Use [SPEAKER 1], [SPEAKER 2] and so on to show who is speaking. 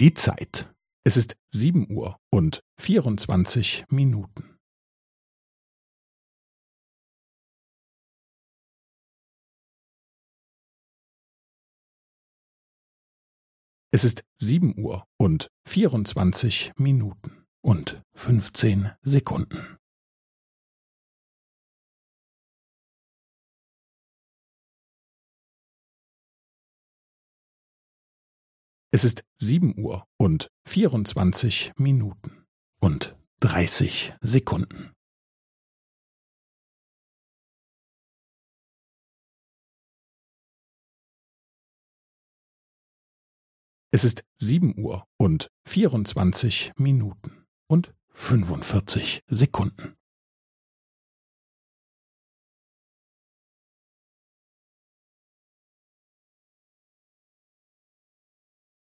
[SPEAKER 1] Die Zeit. Es ist sieben Uhr und vierundzwanzig Minuten. Es ist sieben Uhr und vierundzwanzig Minuten und fünfzehn Sekunden. Es ist sieben Uhr und vierundzwanzig Minuten und dreißig Sekunden. Es ist sieben Uhr und vierundzwanzig Minuten und fünfundvierzig Sekunden.